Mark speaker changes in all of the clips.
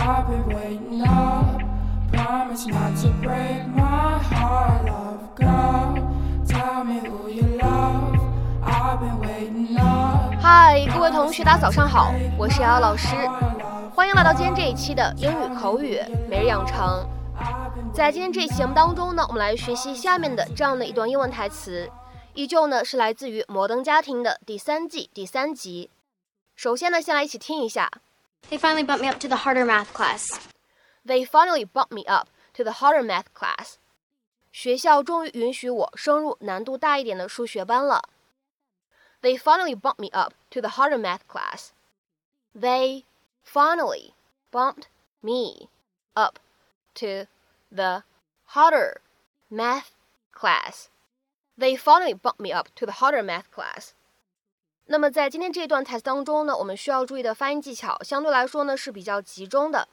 Speaker 1: I've been waiting up. Promise not to break my heart, love girl. Tell me who you love. I've been waiting up.
Speaker 2: 嗨，各位同学，大家早上好，我是瑶瑶老师，欢迎来到今天这一期的英语口语每日养成。在今天这一期节目当中呢，我们来学习下面的这样的一段英文台词，依旧呢是来自于《摩登家庭》的第三季第三集。首先呢，先来一起听一下。
Speaker 3: They finally bumped me up to the harder math class.
Speaker 2: They finally bumped me up to the harder math class. 学校终于允许我升入难度大一点的数学班了。They finally bumped me up to the harder math class. They finally bumped me up to the harder math class. They finally bumped me up to the harder math class. 那么在今天这一段台词当中呢，我们需要注意的发音技巧相对来说呢是比较集中的。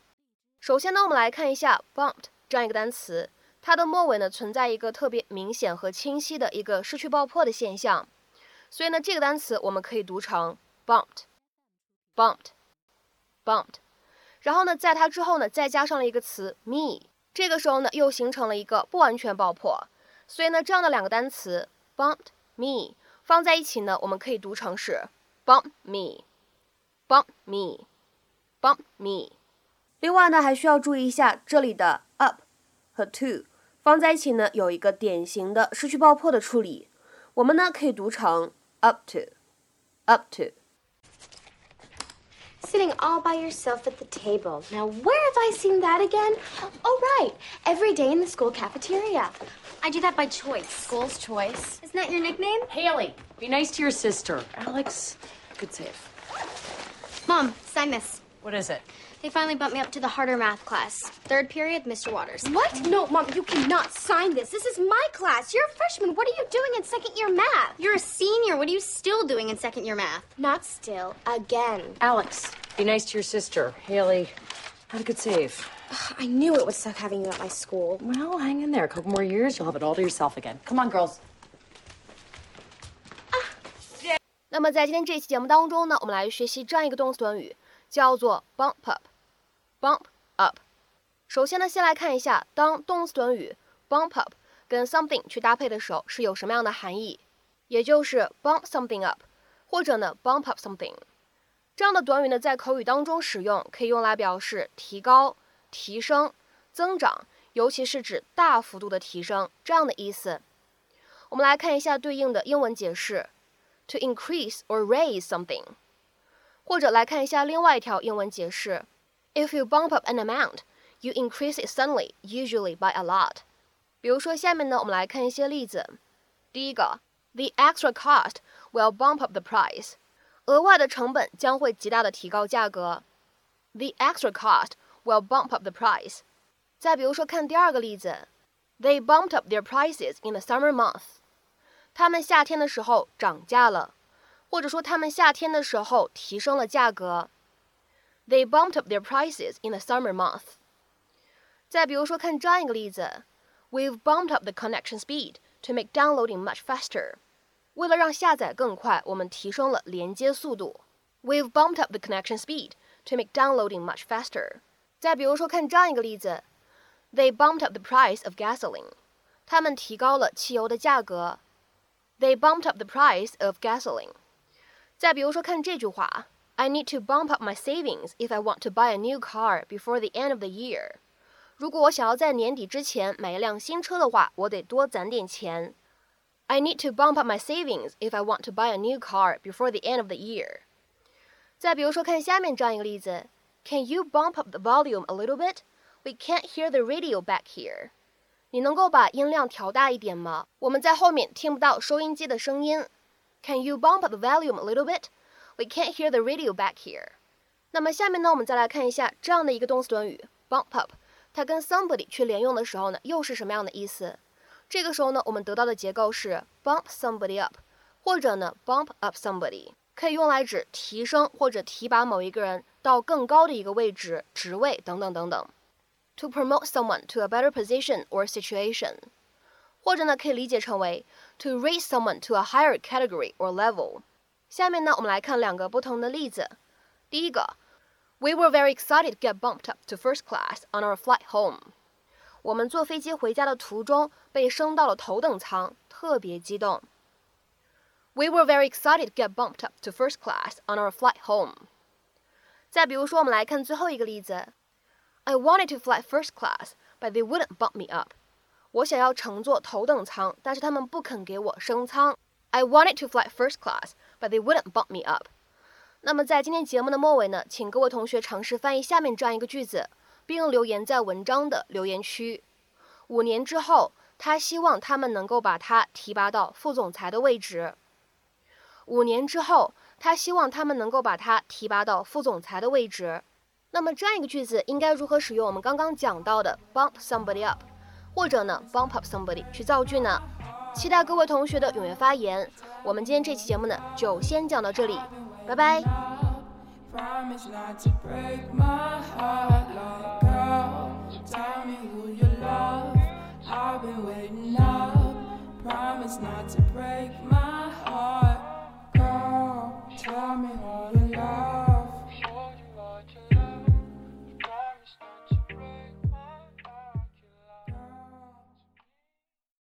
Speaker 2: 首先呢，我们来看一下 bumped 这样一个单词，它的末尾呢存在一个特别明显和清晰的一个失去爆破的现象，所以呢，这个单词我们可以读成 bumped，bumped，bumped。然后呢，在它之后呢，再加上了一个词 me，这个时候呢，又形成了一个不完全爆破，所以呢，这样的两个单词 bumped me。放在一起呢，我们可以读成是 bump me，bump me，bump me。另外呢，还需要注意一下这里的 up 和 to 放在一起呢，有一个典型的失去爆破的处理。我们呢可以读成 up to，up to。
Speaker 3: Sitting all by yourself at the table. Now, where have I seen that again? Oh, right. Every day in the school cafeteria. I do that by choice.
Speaker 4: School's choice.
Speaker 3: Isn't that your nickname?
Speaker 4: Haley, be nice to your sister. Alex, good save.
Speaker 3: Mom, sign this.
Speaker 4: What is it?
Speaker 3: They finally bumped me up to the harder math class. Third period, Mr. Waters. What? No, Mom, you cannot sign this. This is my class. You're a freshman. What are you doing in second year math? You're a senior. What are you still doing in second year math? Not still. Again.
Speaker 4: Alex, be nice to your sister. Haley, had a good save.
Speaker 3: I knew it would suck having you at my school.
Speaker 4: Well, hang in there. A couple more years, you'll have it all to yourself again. Come on, girls.
Speaker 2: 那么在今天这期节目当中呢，我们来学习这样一个动词短语， 叫做 bump up。bump up。首先呢，先来看一下，当动词短语 bump up 跟 something 去搭配的时候，是有什么样的含义？也就是 bump something up，或者呢 bump up something。这样的短语呢，在口语当中使用，可以用来表示提高、提升、增长，尤其是指大幅度的提升这样的意思。我们来看一下对应的英文解释：to increase or raise something。或者来看一下另外一条英文解释。If you bump up an amount, you increase it suddenly, usually by a lot. 比如说，下面呢，我们来看一些例子。第一个，The extra cost will bump up the price. 额外的成本将会极大的提高价格。The extra cost will bump up the price. 再比如说，看第二个例子，They bumped up their prices in the summer month. 他们夏天的时候涨价了， 或者说他们夏天的时候提升了价格。They bumped up their prices in the summer month. 再比如说，看这样一个例子：We've bumped up the connection speed to make downloading much faster. 为了让下载更快，我们提升了连接速度。We've bumped up the connection speed to make downloading much faster. 再比如说，看这样一个例子：They bumped up the price of gasoline. 他们提高了汽油的价格。They bumped up the price of gasoline. 再比如说，看这句话。I need to bump up my savings if I want to buy a new car before the end of the year. 如果我想要在年底之前买一辆新车的话，我得多攒点钱。I need to bump up my savings if I want to buy a new car before the end of the year. 再比如说，看下面这样一个例子：Can you bump up the volume a little bit? We can't hear the radio back here. 你能够把音量调大一点吗？我们在后面听不到收音机的声音。 Can you bump up the volume a little bit? We can't hear the radio back here. 那么下面呢，我们再来看一下这样的一个动词短语 bump up，它跟 somebody 去连用的时候呢，又是什么样的意思？这个时候呢，我们得到的结构是 bump somebody up，或者呢 bump up somebody，可以用来指提升或者提拔某一个人到更高的一个位置、职位等等等等。To promote someone to a better position or situation，或者呢可以理解成为 to raise someone to a higher category or level。下面呢，我们来看两个不同的例子。第一个 We were very excited to get bumped up to first class on our flight home. 我们坐飞机回家的途中被升到了头等舱，特别激动。We were very excited to get bumped up to first class on our flight home. 再比如说，我们来看最后一个例子。I wanted to fly first class, but they wouldn't bump me up. 我想要乘坐头等舱，但是他们不肯给我升舱。I wanted to fly first class, but they wouldn't bump me up. 那么在今天节目的末尾呢，请各位同学尝试翻译下面这样一个句子，并留言在文章的留言区。五年之后，他希望他们能够把他提拔到副总裁的位置。五年之后，他希望他们能够把他提拔到副总裁的位置。那么这样一个句子应该如何使用我们刚刚讲到的 bump somebody up，或者呢 bump up somebody 去造句呢期待各位同学的踊跃发言我们今天这期节目呢就先讲到这里拜拜
Speaker 1: promise not to break my heart like girl tell me who you love i've been waiting up promise not to